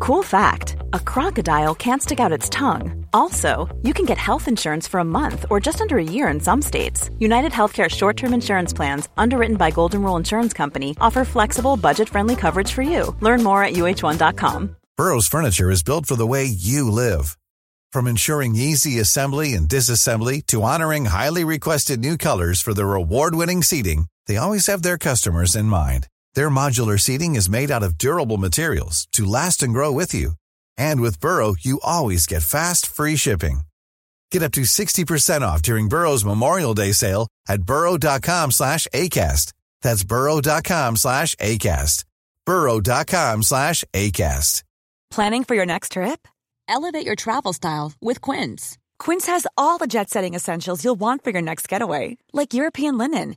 Cool fact a crocodile can't stick out its tongue. Also, you can get health insurance for a month or just under a year in some states. United Healthcare short term insurance plans, underwritten by Golden Rule Insurance Company, offer flexible, budget friendly coverage for you. Learn more at uh1.com. Burrow's furniture is built for the way you live. From ensuring easy assembly and disassembly to honoring highly requested new colors for their award winning seating, they always have their customers in mind. Their modular seating is made out of durable materials to last and grow with you. And with Burrow, you always get fast, free shipping. Get up to 60% off during Burrow's Memorial Day sale at burrow.com slash ACAST. That's burrow.com slash ACAST. burrow.com slash ACAST. Planning for your next trip? Elevate your travel style with Quince. Quince has all the jet setting essentials you'll want for your next getaway, like European linen,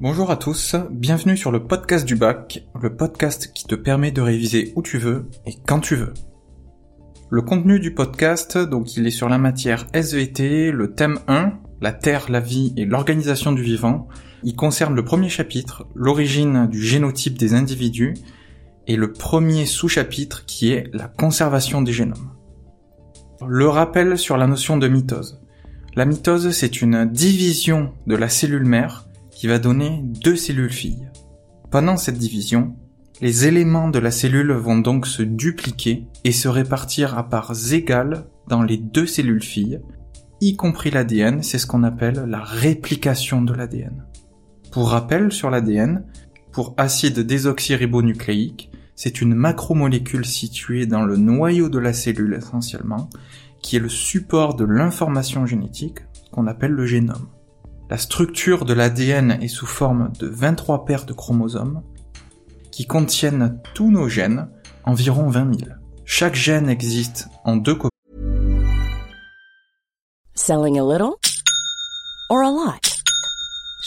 Bonjour à tous, bienvenue sur le podcast du bac, le podcast qui te permet de réviser où tu veux et quand tu veux. Le contenu du podcast, donc il est sur la matière SVT, le thème 1, la Terre, la vie et l'organisation du vivant. Il concerne le premier chapitre, l'origine du génotype des individus, et le premier sous-chapitre qui est la conservation des génomes. Le rappel sur la notion de mitose. La mitose, c'est une division de la cellule mère qui va donner deux cellules filles. Pendant cette division, les éléments de la cellule vont donc se dupliquer et se répartir à parts égales dans les deux cellules filles, y compris l'ADN, c'est ce qu'on appelle la réplication de l'ADN. Pour rappel sur l'ADN, pour acide désoxyribonucléique, c'est une macromolécule située dans le noyau de la cellule essentiellement, qui est le support de l'information génétique, qu'on appelle le génome. La structure de l'ADN est sous forme de 23 paires de chromosomes qui contiennent tous nos gènes, environ 20 000. Chaque gène existe en deux copies. Selling a little or a lot?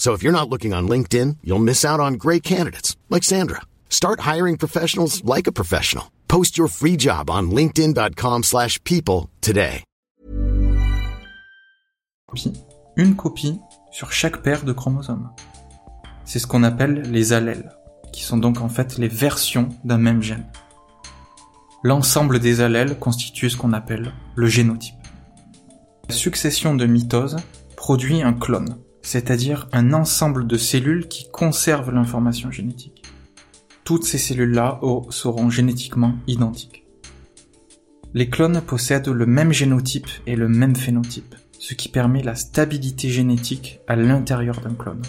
So if you're not looking on LinkedIn, you'll miss out on great candidates like Sandra. Start hiring professionals like a professional. Post your free job on linkedin.com/people today. Une copie sur chaque paire de chromosomes. C'est ce qu'on appelle les allèles, qui sont donc en fait les versions d'un même gène. L'ensemble des allèles constitue ce qu'on appelle le génotype. La succession de mitose produit un clone, c'est-à-dire un ensemble de cellules qui conservent l'information génétique. Toutes ces cellules-là seront génétiquement identiques. Les clones possèdent le même génotype et le même phénotype, ce qui permet la stabilité génétique à l'intérieur d'un clone.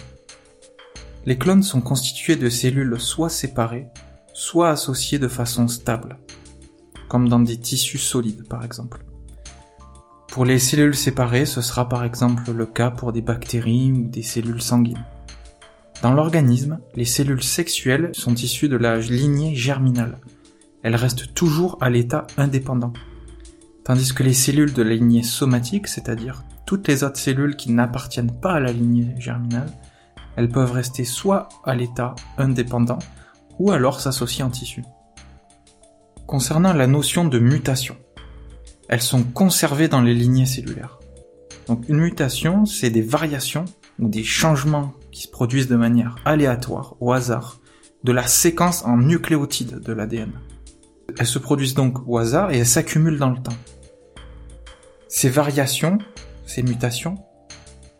Les clones sont constitués de cellules soit séparées, soit associées de façon stable, comme dans des tissus solides par exemple. Pour les cellules séparées, ce sera par exemple le cas pour des bactéries ou des cellules sanguines. Dans l'organisme, les cellules sexuelles sont issues de la lignée germinale, elles restent toujours à l'état indépendant. Tandis que les cellules de la lignée somatique, c'est-à-dire toutes les autres cellules qui n'appartiennent pas à la lignée germinale, elles peuvent rester soit à l'état indépendant, ou alors s'associer en tissu. Concernant la notion de mutation, elles sont conservées dans les lignées cellulaires. Donc une mutation, c'est des variations ou des changements qui se produisent de manière aléatoire, au hasard, de la séquence en nucléotides de l'ADN. Elles se produisent donc au hasard et elles s'accumulent dans le temps. Ces variations, ces mutations,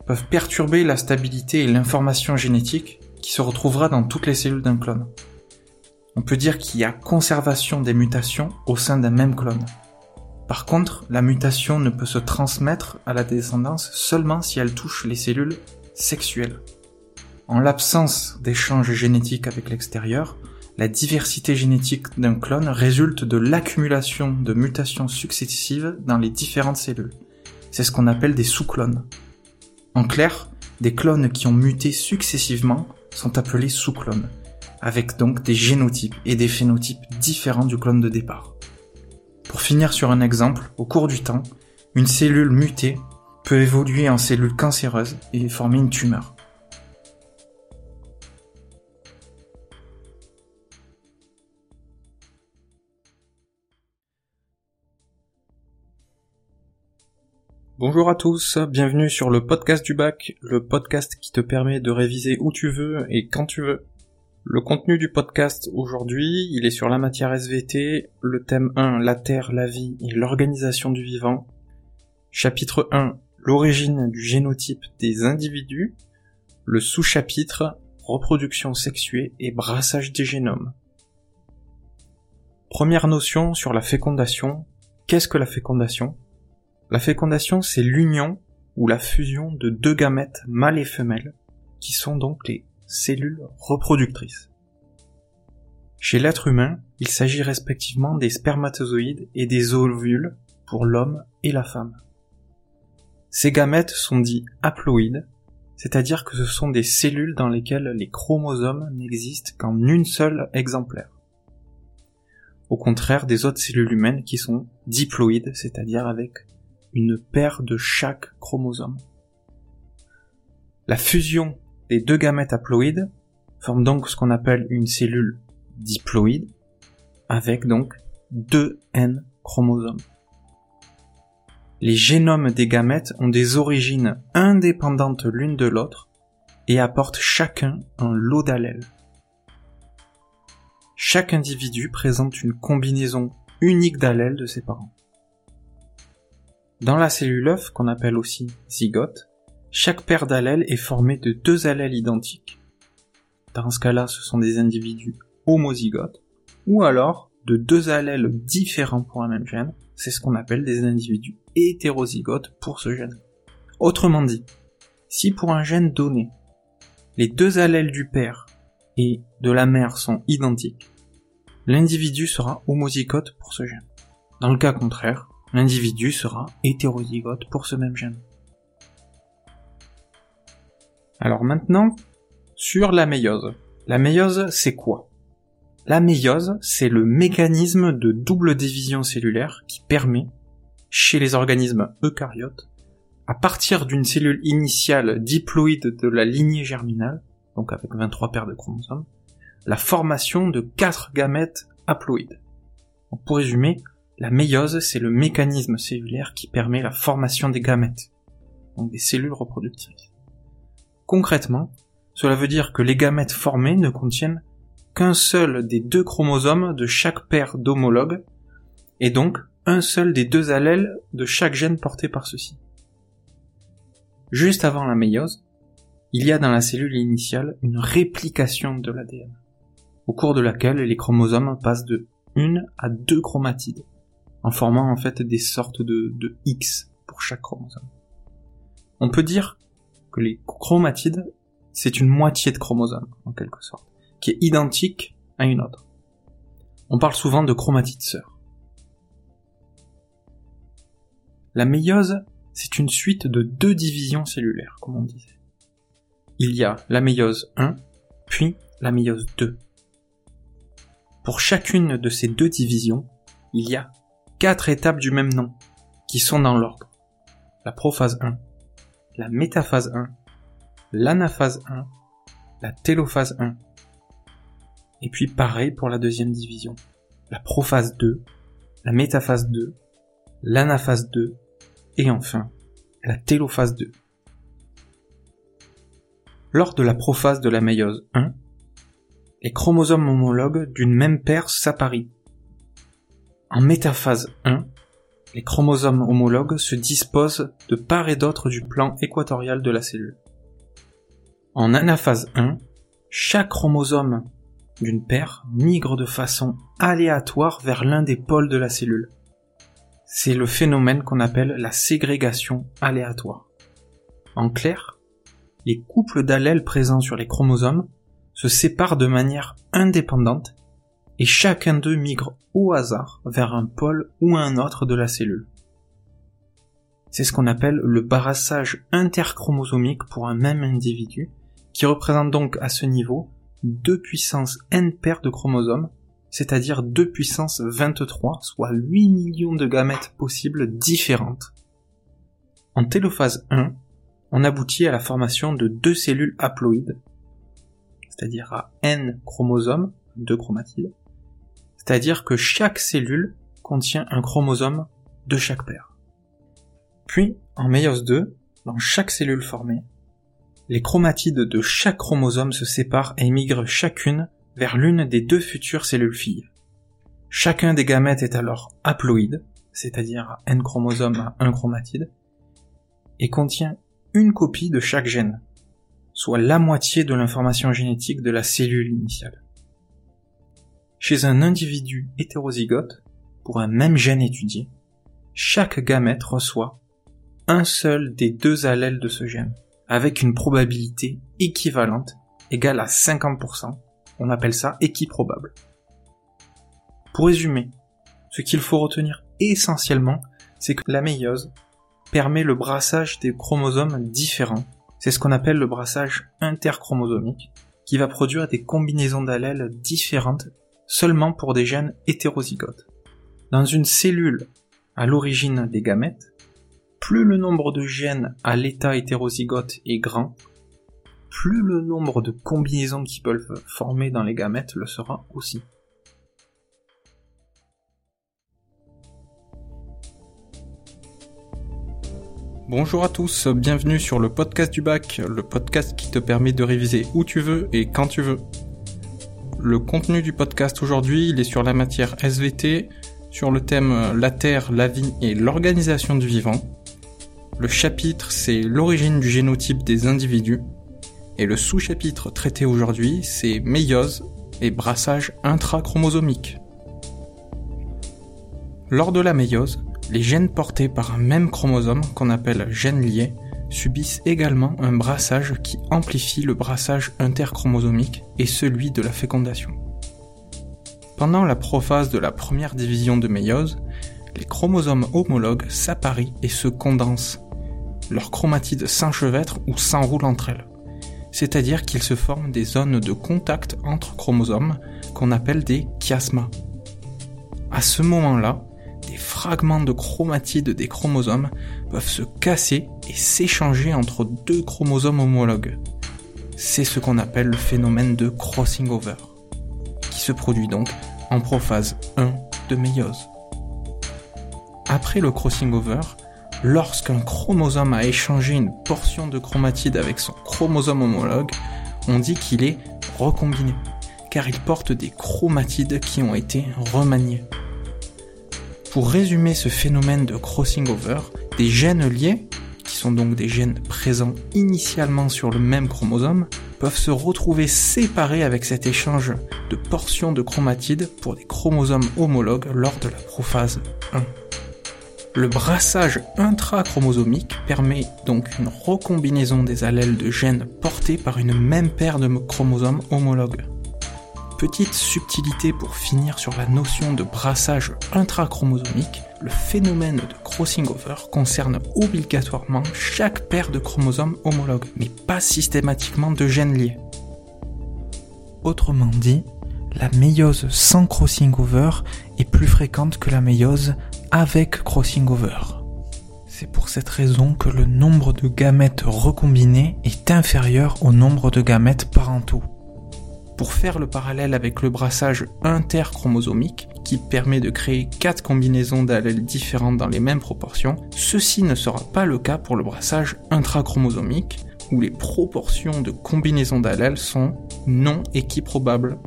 peuvent perturber la stabilité et l'information génétique qui se retrouvera dans toutes les cellules d'un clone. On peut dire qu'il y a conservation des mutations au sein d'un même clone. Par contre, la mutation ne peut se transmettre à la descendance seulement si elle touche les cellules sexuelles. En l'absence d'échanges génétiques avec l'extérieur, la diversité génétique d'un clone résulte de l'accumulation de mutations successives dans les différentes cellules. C'est ce qu'on appelle des sous-clones. En clair, des clones qui ont muté successivement sont appelés sous-clones, avec donc des génotypes et des phénotypes différents du clone de départ. Pour finir sur un exemple, au cours du temps, une cellule mutée peut évoluer en cellule cancéreuse et former une tumeur. Bonjour à tous, bienvenue sur le podcast du bac, le podcast qui te permet de réviser où tu veux et quand tu veux. Le contenu du podcast aujourd'hui, il est sur la matière SVT, le thème 1, la Terre, la vie et l'organisation du vivant. Chapitre 1, l'origine du génotype des individus. Le sous-chapitre, reproduction sexuée et brassage des génomes. Première notion sur la fécondation. Qu'est-ce que la fécondation? La fécondation, c'est l'union ou la fusion de deux gamètes mâles et femelles, qui sont donc les cellules reproductrices. Chez l'être humain, il s'agit respectivement des spermatozoïdes et des ovules pour l'homme et la femme. Ces gamètes sont dits haploïdes, c'est-à-dire que ce sont des cellules dans lesquelles les chromosomes n'existent qu'en une seule exemplaire. Au contraire des autres cellules humaines qui sont diploïdes, c'est-à-dire avec une paire de chaque chromosome. La fusion des deux gamètes haploïdes forme donc ce qu'on appelle une cellule diploïde, avec donc deux N chromosomes. Les génomes des gamètes ont des origines indépendantes l'une de l'autre et apportent chacun un lot d'allèles. Chaque individu présente une combinaison unique d'allèles de ses parents. Dans la cellule œuf, qu'on appelle aussi zygote, chaque paire d'allèles est formée de deux allèles identiques. Dans ce cas-là, ce sont des individus homozygotes, ou alors de deux allèles différents pour un même gène, c'est ce qu'on appelle des individus hétérozygotes pour ce gène. Autrement dit, si pour un gène donné, les deux allèles du père et de la mère sont identiques, l'individu sera homozygote pour ce gène. Dans le cas contraire, l'individu sera hétérozygote pour ce même gène. Alors maintenant, sur la méiose. La méiose, c'est quoi? La méiose, c'est le mécanisme de double division cellulaire qui permet, chez les organismes eucaryotes, à partir d'une cellule initiale diploïde de la lignée germinale, donc avec 23 paires de chromosomes, la formation de 4 gamètes haploïdes. pour résumer, la méiose, c'est le mécanisme cellulaire qui permet la formation des gamètes, donc des cellules reproductrices. Concrètement, cela veut dire que les gamètes formées ne contiennent qu'un seul des deux chromosomes de chaque paire d'homologues, et donc un seul des deux allèles de chaque gène porté par ceux-ci. Juste avant la méiose, il y a dans la cellule initiale une réplication de l'ADN, au cours de laquelle les chromosomes passent de une à deux chromatides en formant en fait des sortes de, de X pour chaque chromosome. On peut dire que les chromatides, c'est une moitié de chromosome, en quelque sorte, qui est identique à une autre. On parle souvent de chromatides sœurs. La méiose, c'est une suite de deux divisions cellulaires, comme on disait. Il y a la méiose 1, puis la méiose 2. Pour chacune de ces deux divisions, il y a quatre étapes du même nom, qui sont dans l'ordre. La prophase 1, la métaphase 1, l'anaphase 1, la télophase 1. Et puis pareil pour la deuxième division. La prophase 2, la métaphase 2, l'anaphase 2, et enfin la télophase 2. Lors de la prophase de la méiose 1, les chromosomes homologues d'une même paire s'apparient. En métaphase 1, les chromosomes homologues se disposent de part et d'autre du plan équatorial de la cellule. En anaphase 1, chaque chromosome d'une paire migre de façon aléatoire vers l'un des pôles de la cellule. C'est le phénomène qu'on appelle la ségrégation aléatoire. En clair, les couples d'allèles présents sur les chromosomes se séparent de manière indépendante et chacun d'eux migre au hasard vers un pôle ou un autre de la cellule. C'est ce qu'on appelle le brassage interchromosomique pour un même individu, qui représente donc à ce niveau 2 puissance n paires de chromosomes, c'est-à-dire 2 puissance 23, soit 8 millions de gamètes possibles différentes. En télophase 1, on aboutit à la formation de deux cellules haploïdes, c'est-à-dire à n chromosomes, deux chromatides, c'est-à-dire que chaque cellule contient un chromosome de chaque paire. Puis, en méiose 2, dans chaque cellule formée, les chromatides de chaque chromosome se séparent et migrent chacune vers l'une des deux futures cellules filles. Chacun des gamètes est alors haploïde, c'est-à-dire n chromosomes à un chromatide, et contient une copie de chaque gène, soit la moitié de l'information génétique de la cellule initiale. Chez un individu hétérozygote, pour un même gène étudié, chaque gamète reçoit un seul des deux allèles de ce gène, avec une probabilité équivalente égale à 50%. On appelle ça équiprobable. Pour résumer, ce qu'il faut retenir essentiellement, c'est que la méiose permet le brassage des chromosomes différents. C'est ce qu'on appelle le brassage interchromosomique, qui va produire des combinaisons d'allèles différentes seulement pour des gènes hétérozygotes. Dans une cellule à l'origine des gamètes, plus le nombre de gènes à l'état hétérozygote est grand, plus le nombre de combinaisons qui peuvent former dans les gamètes le sera aussi. Bonjour à tous, bienvenue sur le podcast du bac, le podcast qui te permet de réviser où tu veux et quand tu veux. Le contenu du podcast aujourd'hui, il est sur la matière SVT, sur le thème euh, la Terre, la vie et l'organisation du vivant. Le chapitre, c'est l'origine du génotype des individus. Et le sous-chapitre traité aujourd'hui, c'est méiose et brassage intrachromosomique. Lors de la méiose, les gènes portés par un même chromosome qu'on appelle gènes liés subissent également un brassage qui amplifie le brassage interchromosomique et celui de la fécondation. Pendant la prophase de la première division de méiose, les chromosomes homologues s'apparient et se condensent. Leurs chromatides s'enchevêtrent ou s'enroulent entre elles. C'est-à-dire qu'ils se forment des zones de contact entre chromosomes qu'on appelle des chiasmas. À ce moment-là, des fragments de chromatides des chromosomes peuvent se casser et s'échanger entre deux chromosomes homologues. C'est ce qu'on appelle le phénomène de crossing over, qui se produit donc en prophase 1 de méiose. Après le crossing over, lorsqu'un chromosome a échangé une portion de chromatide avec son chromosome homologue, on dit qu'il est recombiné, car il porte des chromatides qui ont été remaniés. Pour résumer ce phénomène de crossing over, des gènes liés, qui sont donc des gènes présents initialement sur le même chromosome, peuvent se retrouver séparés avec cet échange de portions de chromatides pour des chromosomes homologues lors de la prophase 1. Le brassage intrachromosomique permet donc une recombinaison des allèles de gènes portés par une même paire de chromosomes homologues petite subtilité pour finir sur la notion de brassage intrachromosomique, le phénomène de crossing over concerne obligatoirement chaque paire de chromosomes homologues, mais pas systématiquement de gènes liés. Autrement dit, la méiose sans crossing over est plus fréquente que la méiose avec crossing over. C'est pour cette raison que le nombre de gamètes recombinés est inférieur au nombre de gamètes parentaux. Pour faire le parallèle avec le brassage interchromosomique, qui permet de créer 4 combinaisons d'allèles différentes dans les mêmes proportions, ceci ne sera pas le cas pour le brassage intrachromosomique, où les proportions de combinaisons d'allèles sont non équiprobables.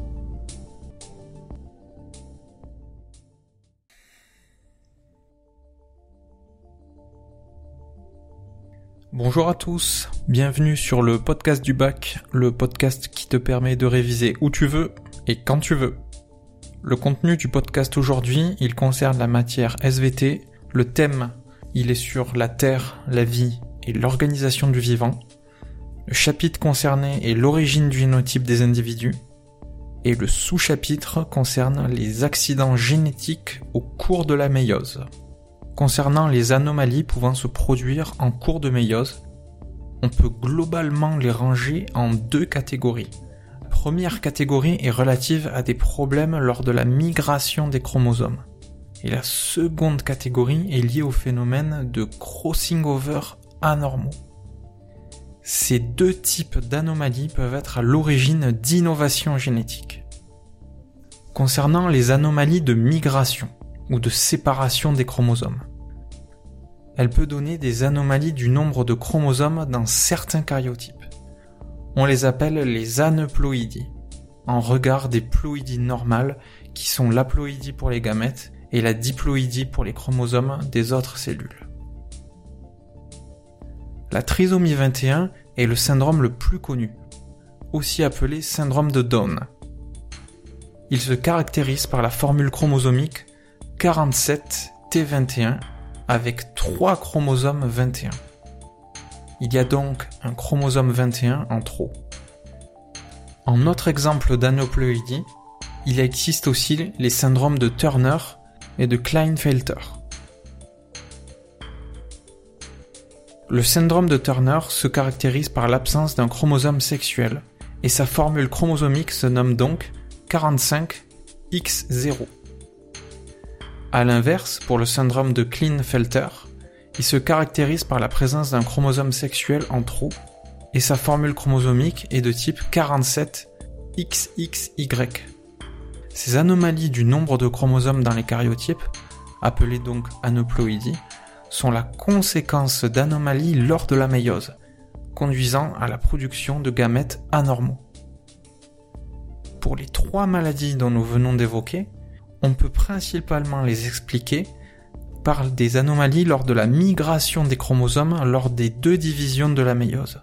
Bonjour à tous, bienvenue sur le podcast du bac, le podcast qui te permet de réviser où tu veux et quand tu veux. Le contenu du podcast aujourd'hui, il concerne la matière SVT, le thème, il est sur la Terre, la vie et l'organisation du vivant. Le chapitre concerné est l'origine du génotype des individus et le sous-chapitre concerne les accidents génétiques au cours de la méiose. Concernant les anomalies pouvant se produire en cours de méiose, on peut globalement les ranger en deux catégories. La première catégorie est relative à des problèmes lors de la migration des chromosomes. Et la seconde catégorie est liée au phénomène de crossing over anormaux. Ces deux types d'anomalies peuvent être à l'origine d'innovations génétiques. Concernant les anomalies de migration, ou de séparation des chromosomes. Elle peut donner des anomalies du nombre de chromosomes dans certains caryotypes. On les appelle les aneuploïdies, en regard des ploïdies normales qui sont l'haploïdie pour les gamètes et la diploïdie pour les chromosomes des autres cellules. La trisomie 21 est le syndrome le plus connu, aussi appelé syndrome de Down. Il se caractérise par la formule chromosomique 47T21 avec 3 chromosomes 21. Il y a donc un chromosome 21 en trop. En autre exemple d'aneuploïdie, il existe aussi les syndromes de Turner et de Klinefelter. Le syndrome de Turner se caractérise par l'absence d'un chromosome sexuel et sa formule chromosomique se nomme donc 45X0. A l'inverse, pour le syndrome de Klinefelter, il se caractérise par la présence d'un chromosome sexuel en trop, et sa formule chromosomique est de type 47XXY. Ces anomalies du nombre de chromosomes dans les caryotypes, appelées donc aneuploïdies, sont la conséquence d'anomalies lors de la méiose, conduisant à la production de gamètes anormaux. Pour les trois maladies dont nous venons d'évoquer, on peut principalement les expliquer par des anomalies lors de la migration des chromosomes lors des deux divisions de la méiose.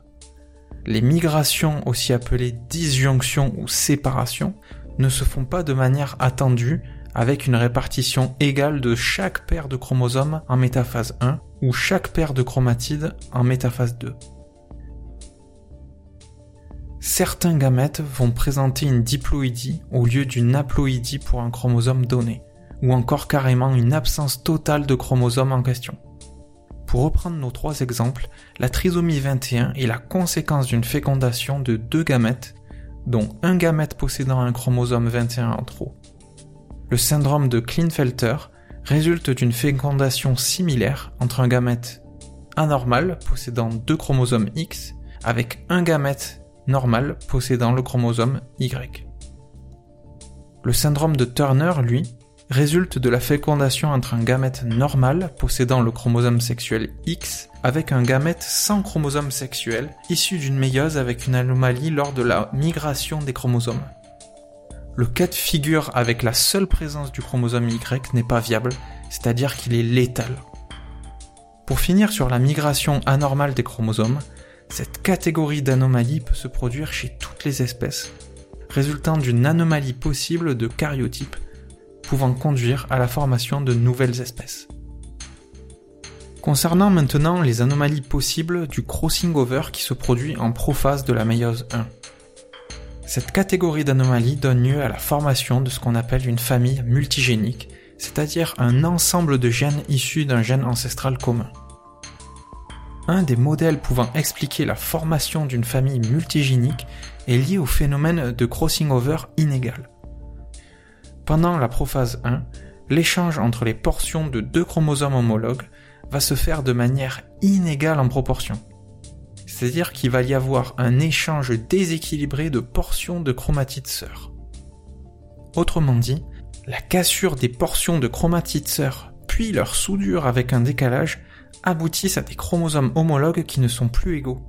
Les migrations, aussi appelées disjonction ou séparation, ne se font pas de manière attendue avec une répartition égale de chaque paire de chromosomes en métaphase 1 ou chaque paire de chromatides en métaphase 2 certains gamètes vont présenter une diploïdie au lieu d'une haploïdie pour un chromosome donné, ou encore carrément une absence totale de chromosome en question. Pour reprendre nos trois exemples, la trisomie 21 est la conséquence d'une fécondation de deux gamètes, dont un gamète possédant un chromosome 21 en trop. Le syndrome de Klinefelter résulte d'une fécondation similaire entre un gamète anormal possédant deux chromosomes X avec un gamète normal possédant le chromosome Y. Le syndrome de Turner, lui, résulte de la fécondation entre un gamète normal possédant le chromosome sexuel X avec un gamète sans chromosome sexuel issu d'une méiose avec une anomalie lors de la migration des chromosomes. Le cas de figure avec la seule présence du chromosome Y n'est pas viable, c'est-à-dire qu'il est létal. Pour finir sur la migration anormale des chromosomes, cette catégorie d'anomalies peut se produire chez toutes les espèces, résultant d'une anomalie possible de caryotype, pouvant conduire à la formation de nouvelles espèces. Concernant maintenant les anomalies possibles du crossing over qui se produit en prophase de la méiose 1. Cette catégorie d'anomalies donne lieu à la formation de ce qu'on appelle une famille multigénique, c'est-à-dire un ensemble de gènes issus d'un gène ancestral commun. Un des modèles pouvant expliquer la formation d'une famille multigénique est lié au phénomène de crossing over inégal. Pendant la prophase 1, l'échange entre les portions de deux chromosomes homologues va se faire de manière inégale en proportion. C'est-à-dire qu'il va y avoir un échange déséquilibré de portions de chromatides sœurs. Autrement dit, la cassure des portions de chromatides sœurs, puis leur soudure avec un décalage, aboutissent à des chromosomes homologues qui ne sont plus égaux.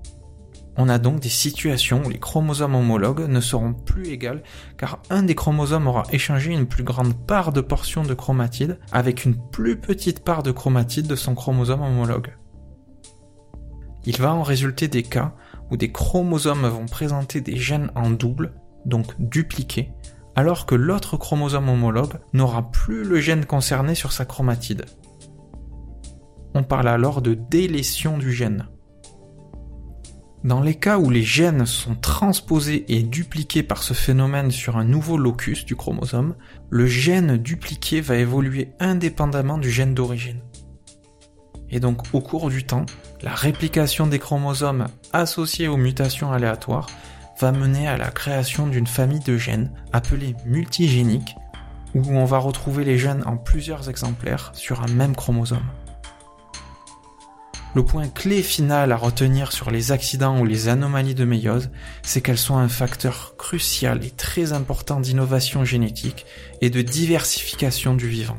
On a donc des situations où les chromosomes homologues ne seront plus égaux car un des chromosomes aura échangé une plus grande part de portions de chromatides avec une plus petite part de chromatides de son chromosome homologue. Il va en résulter des cas où des chromosomes vont présenter des gènes en double, donc dupliqués, alors que l'autre chromosome homologue n'aura plus le gène concerné sur sa chromatide. On parle alors de délétion du gène. Dans les cas où les gènes sont transposés et dupliqués par ce phénomène sur un nouveau locus du chromosome, le gène dupliqué va évoluer indépendamment du gène d'origine. Et donc au cours du temps, la réplication des chromosomes associés aux mutations aléatoires va mener à la création d'une famille de gènes appelée multigénique, où on va retrouver les gènes en plusieurs exemplaires sur un même chromosome. Le point clé final à retenir sur les accidents ou les anomalies de méiose, c'est qu'elles sont un facteur crucial et très important d'innovation génétique et de diversification du vivant.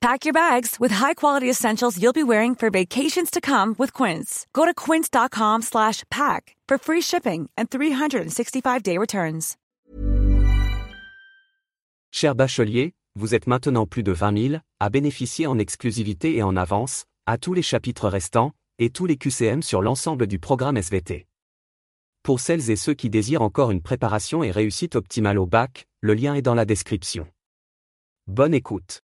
Pack your bags with high-quality essentials you'll be wearing for vacations to come with Quince. Go to quince.com slash pack for free shipping and 365-day returns. Cher bachelier, vous êtes maintenant plus de 20 000 à bénéficier en exclusivité et en avance, à tous les chapitres restants, et tous les QCM sur l'ensemble du programme SVT. Pour celles et ceux qui désirent encore une préparation et réussite optimale au bac, le lien est dans la description. Bonne écoute.